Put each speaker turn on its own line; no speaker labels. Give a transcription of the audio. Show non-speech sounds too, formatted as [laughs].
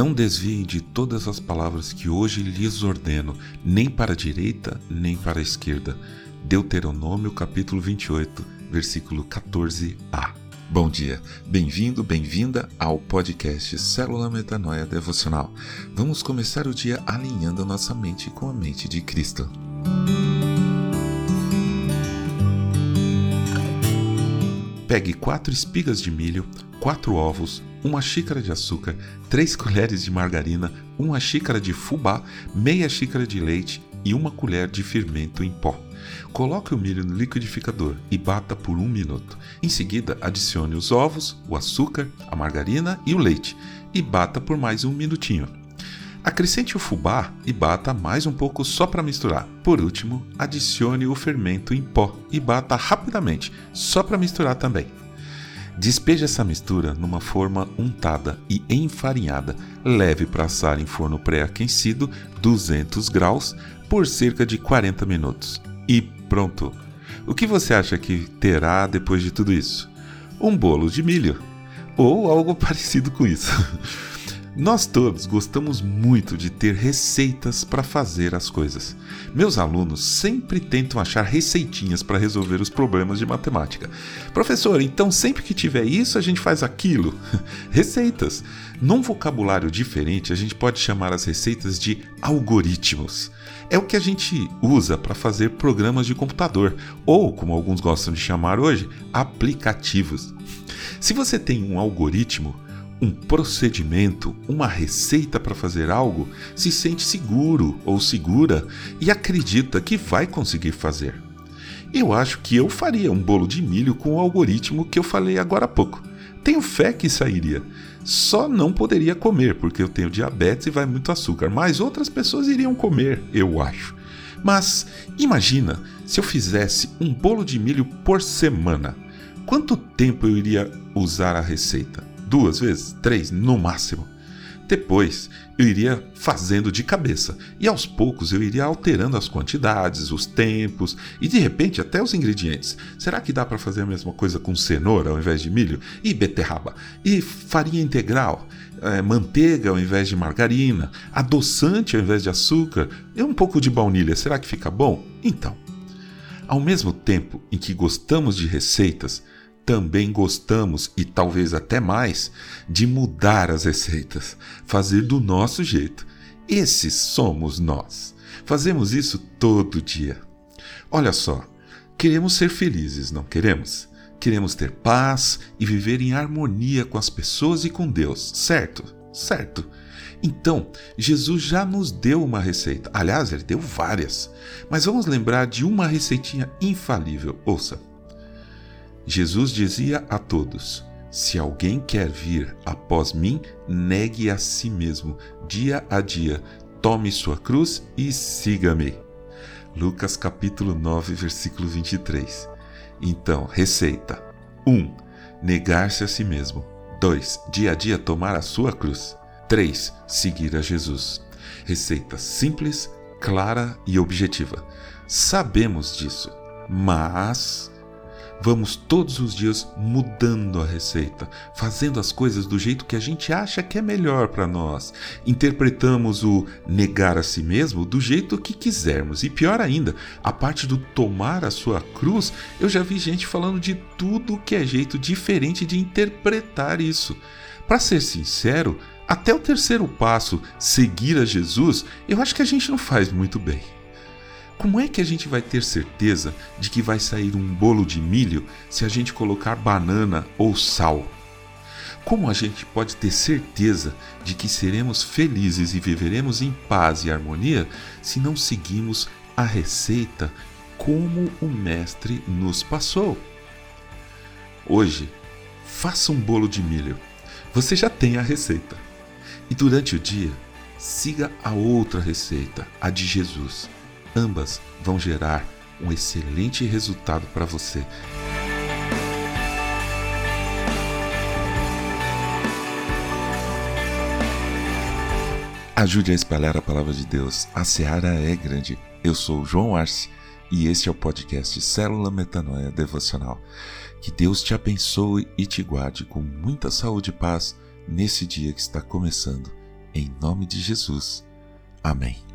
Não desviem de todas as palavras que hoje lhes ordeno, nem para a direita, nem para a esquerda. Deuteronômio capítulo 28, versículo 14a. Bom dia, bem-vindo, bem-vinda ao podcast Célula Metanoia Devocional. Vamos começar o dia alinhando a nossa mente com a mente de Cristo. Pegue quatro espigas de milho, quatro ovos, uma xícara de açúcar, três colheres de margarina, uma xícara de fubá, meia xícara de leite e uma colher de fermento em pó. Coloque o milho no liquidificador e bata por um minuto. Em seguida, adicione os ovos, o açúcar, a margarina e o leite e bata por mais um minutinho. Acrescente o fubá e bata mais um pouco só para misturar. Por último, adicione o fermento em pó e bata rapidamente, só para misturar também. Despeje essa mistura numa forma untada e enfarinhada. Leve para assar em forno pré-aquecido 200 graus por cerca de 40 minutos. E pronto! O que você acha que terá depois de tudo isso? Um bolo de milho? Ou algo [laughs] parecido com isso. Nós todos gostamos muito de ter receitas para fazer as coisas. Meus alunos sempre tentam achar receitinhas para resolver os problemas de matemática. Professor, então sempre que tiver isso a gente faz aquilo? [laughs] receitas. Num vocabulário diferente, a gente pode chamar as receitas de algoritmos. É o que a gente usa para fazer programas de computador, ou, como alguns gostam de chamar hoje, aplicativos. Se você tem um algoritmo, um procedimento, uma receita para fazer algo, se sente seguro ou segura e acredita que vai conseguir fazer. Eu acho que eu faria um bolo de milho com o algoritmo que eu falei agora há pouco. Tenho fé que sairia. Só não poderia comer porque eu tenho diabetes e vai muito açúcar, mas outras pessoas iriam comer, eu acho. Mas imagina se eu fizesse um bolo de milho por semana. Quanto tempo eu iria usar a receita? Duas vezes, três no máximo. Depois eu iria fazendo de cabeça e aos poucos eu iria alterando as quantidades, os tempos e de repente até os ingredientes. Será que dá para fazer a mesma coisa com cenoura ao invés de milho? E beterraba? E farinha integral? É, manteiga ao invés de margarina? Adoçante ao invés de açúcar? E um pouco de baunilha? Será que fica bom? Então, ao mesmo tempo em que gostamos de receitas, também gostamos, e talvez até mais, de mudar as receitas, fazer do nosso jeito. Esses somos nós. Fazemos isso todo dia. Olha só, queremos ser felizes, não queremos? Queremos ter paz e viver em harmonia com as pessoas e com Deus, certo? Certo. Então, Jesus já nos deu uma receita. Aliás, ele deu várias. Mas vamos lembrar de uma receitinha infalível. Ouça. Jesus dizia a todos: Se alguém quer vir após mim, negue a si mesmo, dia a dia, tome sua cruz e siga-me. Lucas capítulo 9, versículo 23. Então, receita: 1. Um, negar-se a si mesmo. 2. Dia a dia tomar a sua cruz. 3. Seguir a Jesus. Receita simples, clara e objetiva. Sabemos disso, mas Vamos todos os dias mudando a receita, fazendo as coisas do jeito que a gente acha que é melhor para nós. Interpretamos o negar a si mesmo do jeito que quisermos. E pior ainda, a parte do tomar a sua cruz, eu já vi gente falando de tudo que é jeito diferente de interpretar isso. Para ser sincero, até o terceiro passo, seguir a Jesus, eu acho que a gente não faz muito bem. Como é que a gente vai ter certeza de que vai sair um bolo de milho se a gente colocar banana ou sal? Como a gente pode ter certeza de que seremos felizes e viveremos em paz e harmonia se não seguimos a receita como o Mestre nos passou? Hoje, faça um bolo de milho. Você já tem a receita. E durante o dia, siga a outra receita, a de Jesus ambas vão gerar um excelente resultado para você. Ajude a espalhar a palavra de Deus. A seara é grande. Eu sou João Arce e este é o podcast Célula Metanoia Devocional. Que Deus te abençoe e te guarde com muita saúde e paz nesse dia que está começando Em nome de Jesus. Amém.